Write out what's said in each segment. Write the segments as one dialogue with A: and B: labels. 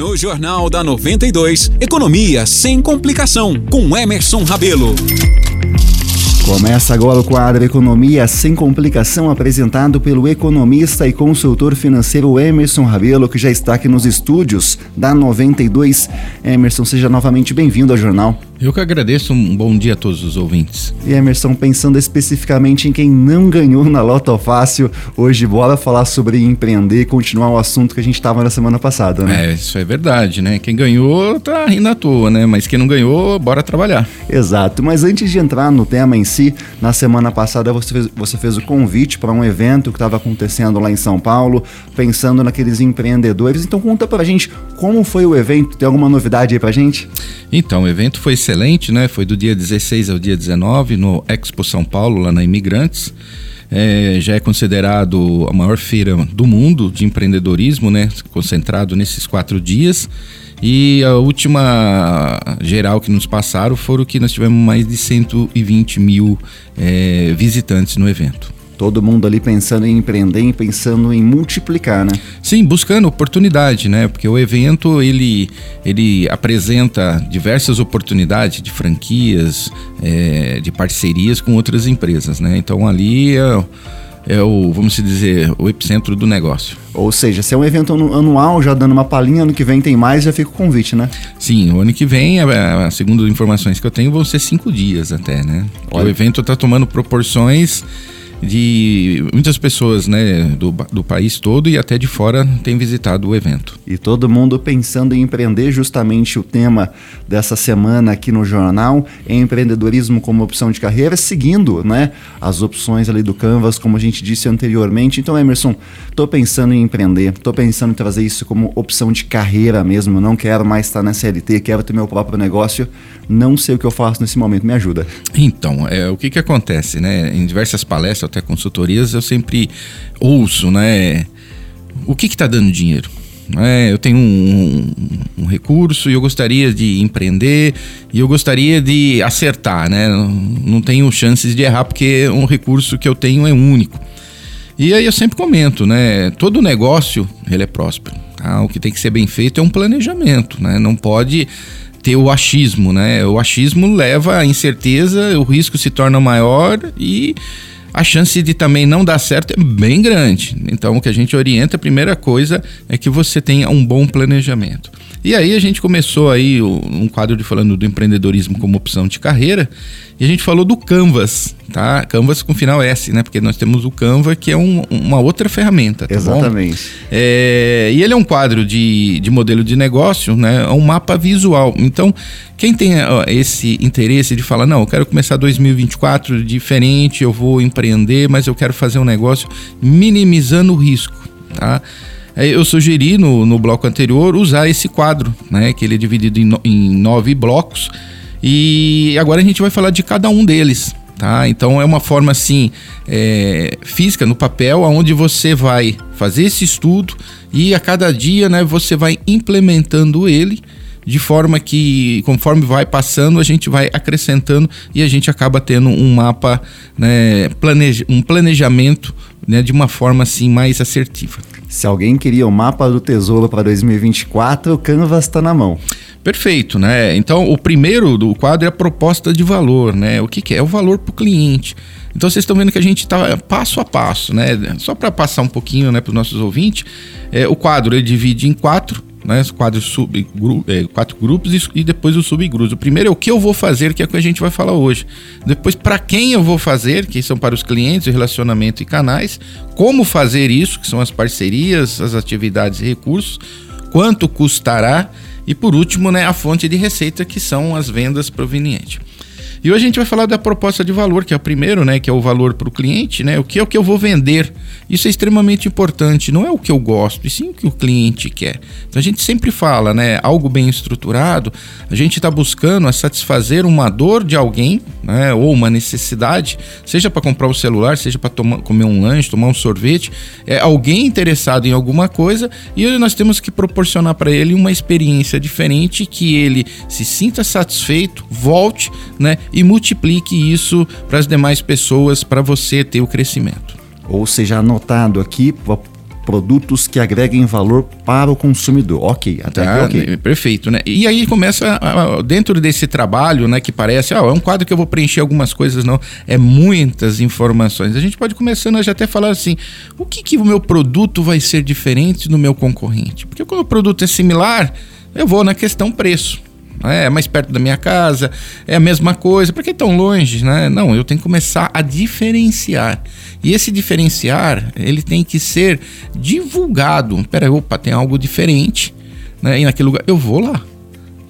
A: No Jornal da 92, Economia sem complicação, com Emerson Rabelo.
B: Começa agora o quadro Economia Sem Complicação, apresentado pelo economista e consultor financeiro Emerson Rabelo, que já está aqui nos estúdios da 92. Emerson, seja novamente bem-vindo ao jornal.
C: Eu que agradeço, um bom dia a todos os ouvintes.
B: E Emerson, pensando especificamente em quem não ganhou na Loto Fácil, hoje bora falar sobre empreender e continuar o assunto que a gente estava na semana passada, né?
C: É, isso é verdade, né? Quem ganhou tá rindo à toa, né? Mas quem não ganhou, bora trabalhar.
B: Exato, mas antes de entrar no tema em si, na semana passada você fez, você fez o convite para um evento que estava acontecendo lá em São Paulo, pensando naqueles empreendedores. Então conta pra gente como foi o evento, tem alguma novidade aí pra gente?
C: Então, o evento foi excelente, né? Foi do dia 16 ao dia 19 no Expo São Paulo, lá na Imigrantes. É, já é considerado a maior feira do mundo de empreendedorismo, né? Concentrado nesses quatro dias. E a última geral que nos passaram foram que nós tivemos mais de 120 mil é, visitantes no evento.
B: Todo mundo ali pensando em empreender e pensando em multiplicar, né?
C: Sim, buscando oportunidade, né? Porque o evento ele, ele apresenta diversas oportunidades de franquias, é, de parcerias com outras empresas, né? Então ali é, é o, vamos dizer, o epicentro do negócio.
B: Ou seja, se é um evento anual, já dando uma palhinha, ano que vem tem mais, já fica o convite, né?
C: Sim, o ano que vem, segundo informações que eu tenho, vão ser cinco dias até, né? O evento está tomando proporções de muitas pessoas né, do, do país todo e até de fora têm visitado o evento.
B: E todo mundo pensando em empreender, justamente o tema dessa semana aqui no jornal é empreendedorismo como opção de carreira, seguindo né, as opções ali do Canvas, como a gente disse anteriormente. Então, Emerson, estou pensando em empreender, estou pensando em trazer isso como opção de carreira mesmo, não quero mais estar na CLT, quero ter meu próprio negócio, não sei o que eu faço nesse momento, me ajuda.
C: Então, é, o que, que acontece, né? Em diversas palestras, até consultorias, eu sempre ouço, né? O que está dando dinheiro? É, eu tenho um, um, um, recurso e eu gostaria de empreender e eu gostaria de acertar, né? Não, tenho chances de errar porque um recurso que eu tenho é único. E aí eu sempre comento, né? Todo negócio ele é próspero. Tá? O que tem que ser bem feito é um planejamento, né? Não pode ter o achismo, né? O achismo leva à incerteza, o risco se torna maior e a chance de também não dar certo é bem grande. Então, o que a gente orienta, a primeira coisa é que você tenha um bom planejamento. E aí a gente começou aí um quadro de falando do empreendedorismo como opção de carreira e a gente falou do Canvas, tá? Canvas com final S, né? Porque nós temos o Canva que é um, uma outra ferramenta, tá
B: Exatamente.
C: É, e ele é um quadro de, de modelo de negócio, né? É um mapa visual. Então, quem tem esse interesse de falar, não, eu quero começar 2024 diferente, eu vou empreender, mas eu quero fazer um negócio minimizando o risco, tá? Eu sugeri no, no bloco anterior usar esse quadro, né? Que ele é dividido em, no, em nove blocos. E agora a gente vai falar de cada um deles, tá? Então é uma forma assim é, física no papel, onde você vai fazer esse estudo e a cada dia, né, você vai implementando ele de forma que conforme vai passando a gente vai acrescentando e a gente acaba tendo um mapa, né, planeja, um planejamento né, de uma forma assim mais assertiva.
B: Se alguém queria o mapa do tesouro para 2024, o Canvas está na mão.
C: Perfeito, né? Então, o primeiro do quadro é a proposta de valor, né? O que, que é? é o valor para o cliente. Então, vocês estão vendo que a gente está passo a passo, né? Só para passar um pouquinho né, para os nossos ouvintes, é, o quadro ele divide em quatro né, quatro, sub, gru, é, quatro grupos e, e, depois os subgrupos. O primeiro é o que eu vou fazer, que é o que a gente vai falar hoje. Depois, para quem eu vou fazer, que são para os clientes, relacionamento e canais. Como fazer isso, que são as parcerias, as atividades e recursos. Quanto custará. E por último, né, a fonte de receita, que são as vendas provenientes. E hoje a gente vai falar da proposta de valor, que é o primeiro, né? Que é o valor para o cliente, né? O que é o que eu vou vender. Isso é extremamente importante. Não é o que eu gosto, e sim o que o cliente quer. Então a gente sempre fala, né? Algo bem estruturado, a gente está buscando satisfazer uma dor de alguém, né? Ou uma necessidade, seja para comprar um celular, seja para comer um lanche, tomar um sorvete. É alguém interessado em alguma coisa e nós temos que proporcionar para ele uma experiência diferente que ele se sinta satisfeito, volte, né? E multiplique isso para as demais pessoas para você ter o crescimento.
B: Ou seja, anotado aqui, produtos que agreguem valor para o consumidor. Ok, até
C: Tá,
B: aqui ok.
C: Perfeito, né? E aí começa, dentro desse trabalho, né, que parece, ah, é um quadro que eu vou preencher algumas coisas, não. É muitas informações. A gente pode começando a já até falar assim, o que, que o meu produto vai ser diferente do meu concorrente? Porque quando o produto é similar, eu vou na questão preço. Né? É mais perto da minha casa, é a mesma coisa, por que tão longe? Né? Não, eu tenho que começar a diferenciar. E esse diferenciar, ele tem que ser divulgado. Pera, opa, tem algo diferente né? E naquele lugar eu vou lá.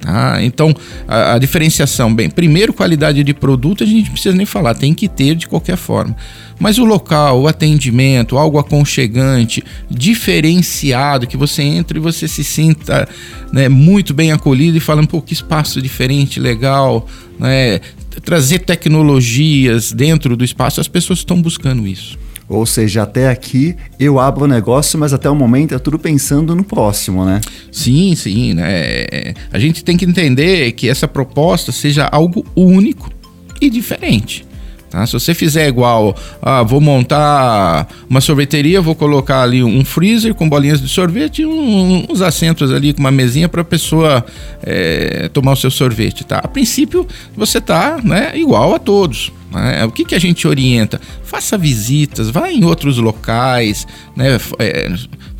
C: Tá? Então, a, a diferenciação, bem, primeiro, qualidade de produto, a gente não precisa nem falar, tem que ter de qualquer forma. Mas o local, o atendimento, algo aconchegante, diferenciado, que você entre e você se sinta né, muito bem acolhido e fala, pô, que espaço diferente, legal, né? Trazer tecnologias dentro do espaço, as pessoas estão buscando isso.
B: Ou seja, até aqui eu abro o negócio, mas até o momento é tudo pensando no próximo, né?
C: Sim, sim, né? A gente tem que entender que essa proposta seja algo único e diferente. Tá? Se você fizer igual, ah, vou montar uma sorveteria, vou colocar ali um freezer com bolinhas de sorvete e um- uns assentos ali com uma mesinha para a pessoa é, tomar o seu sorvete. Tá? A princípio, você tá né, igual a todos. Né? O que, que a gente orienta? Faça visitas, vá em outros locais, né? é,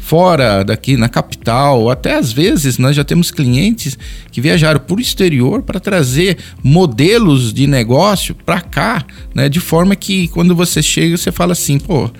C: fora daqui na capital, até às vezes nós já temos clientes que viajaram para o exterior para trazer modelos de negócio para cá, né, de forma que quando você chega você fala assim, pô,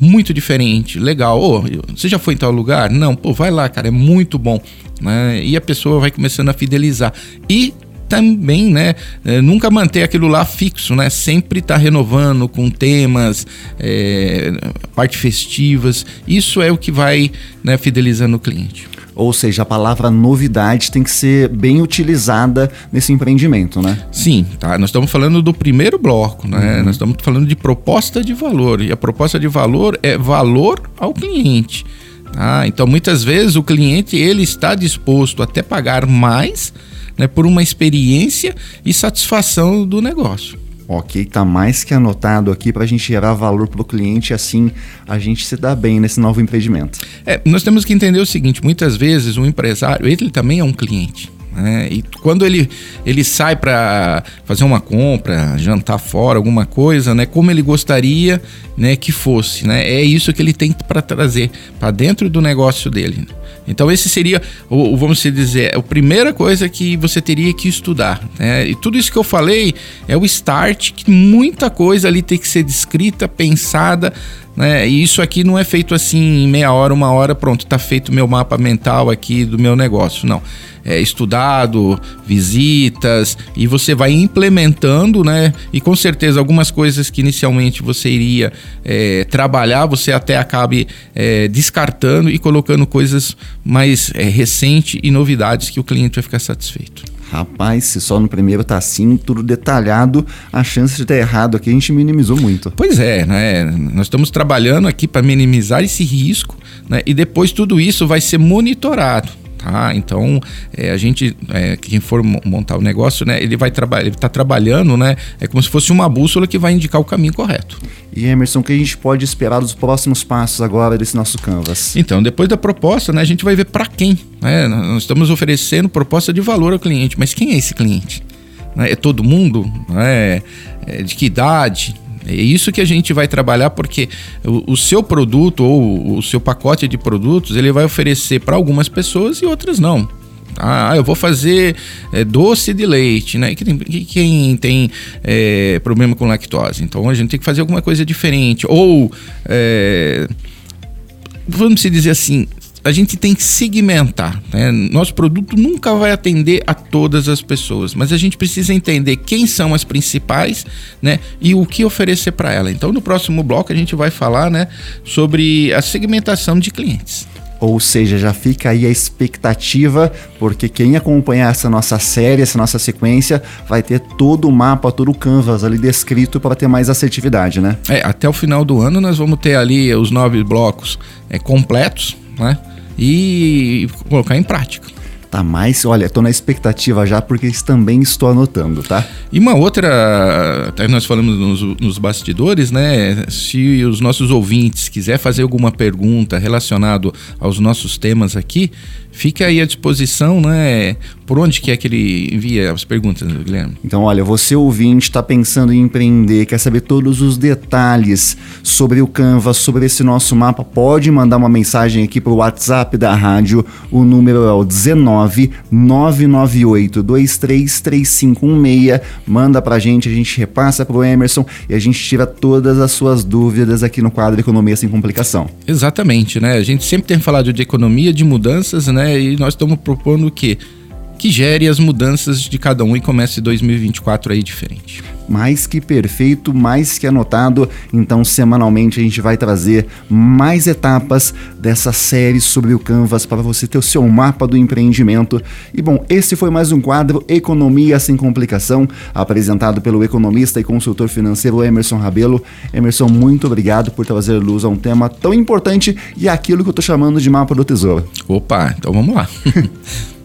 C: muito diferente, legal. Você já foi em tal lugar? Não, pô, vai lá, cara, é muito bom, né? E a pessoa vai começando a fidelizar e também, né, eh, nunca manter aquilo lá fixo, né, sempre tá renovando com temas, eh, parte festivas, isso é o que vai, né, fidelizando o cliente.
B: Ou seja, a palavra novidade tem que ser bem utilizada nesse empreendimento, né?
C: Sim, tá, nós estamos falando do primeiro bloco, né, nós estamos falando de proposta de valor, e a proposta de valor é valor ao cliente, tá? Então, muitas vezes o cliente, ele está disposto até pagar mais, né, por uma experiência e satisfação do negócio.
B: Ok, tá mais que anotado aqui para a gente gerar valor para o cliente e assim a gente se dá bem nesse novo empreendimento.
C: É, nós temos que entender o seguinte: muitas vezes o empresário ele também é um cliente. né? E quando ele, ele sai para fazer uma compra, jantar fora, alguma coisa, né? Como ele gostaria né, que fosse, né? É isso que ele tem para trazer para dentro do negócio dele. Então esse seria, o, vamos dizer, a primeira coisa que você teria que estudar. Né? E tudo isso que eu falei é o start, que muita coisa ali tem que ser descrita, pensada, né? E isso aqui não é feito assim em meia hora, uma hora, pronto, tá feito meu mapa mental aqui do meu negócio. Não. É estudado, visitas, e você vai implementando, né? E com certeza algumas coisas que inicialmente você iria é, trabalhar, você até acabe é, descartando e colocando coisas mais é, recentes e novidades que o cliente vai ficar satisfeito.
B: Rapaz, se só no primeiro tá assim, tudo detalhado, a chance de dar errado aqui a gente minimizou muito.
C: Pois é, né? Nós estamos trabalhando aqui para minimizar esse risco, né? E depois tudo isso vai ser monitorado. Tá? Então, é, a gente, é, quem for mo- montar o negócio, né, ele vai trabalhar, ele está trabalhando, né, é como se fosse uma bússola que vai indicar o caminho correto.
B: E Emerson, o que a gente pode esperar dos próximos passos agora desse nosso Canvas?
C: Então, depois da proposta, né, a gente vai ver para quem. Né? Nós estamos oferecendo proposta de valor ao cliente, mas quem é esse cliente? Né? É todo mundo? Né? É de que idade? É isso que a gente vai trabalhar, porque o, o seu produto ou o seu pacote de produtos ele vai oferecer para algumas pessoas e outras não. Ah, eu vou fazer é, doce de leite, né? Quem, quem tem é, problema com lactose? Então a gente tem que fazer alguma coisa diferente. Ou é, vamos dizer assim, a gente tem que segmentar. Né? Nosso produto nunca vai atender a todas as pessoas, mas a gente precisa entender quem são as principais né? e o que oferecer para ela. Então, no próximo bloco, a gente vai falar né, sobre a segmentação de clientes.
B: Ou seja, já fica aí a expectativa, porque quem acompanhar essa nossa série, essa nossa sequência, vai ter todo o mapa, todo o canvas ali descrito para ter mais assertividade, né?
C: É, até o final do ano nós vamos ter ali os nove blocos é, completos né? E colocar em prática.
B: Tá mais, olha, tô na expectativa já porque também estou anotando, tá?
C: E uma outra, até nós falamos nos, nos bastidores, né? Se os nossos ouvintes quiser fazer alguma pergunta relacionado aos nossos temas aqui, fique aí à disposição, né? Por onde que é que ele envia as perguntas, Guilherme?
B: Então, olha, você ouvinte está pensando em empreender, quer saber todos os detalhes sobre o Canvas, sobre esse nosso mapa, pode mandar uma mensagem aqui para o WhatsApp da rádio. O número é o 19 998 233516. Manda para a gente, a gente repassa para o Emerson e a gente tira todas as suas dúvidas aqui no quadro Economia Sem Complicação.
C: Exatamente, né? A gente sempre tem falado de economia, de mudanças, né? E nós estamos propondo o quê? que gere as mudanças de cada um e comece 2024 aí diferente.
B: Mais que perfeito, mais que anotado. Então, semanalmente a gente vai trazer mais etapas dessa série sobre o Canvas para você ter o seu mapa do empreendimento. E bom, esse foi mais um quadro Economia sem complicação, apresentado pelo economista e consultor financeiro Emerson Rabelo. Emerson, muito obrigado por trazer luz a um tema tão importante e aquilo que eu estou chamando de mapa do tesouro.
C: Opa, então vamos lá.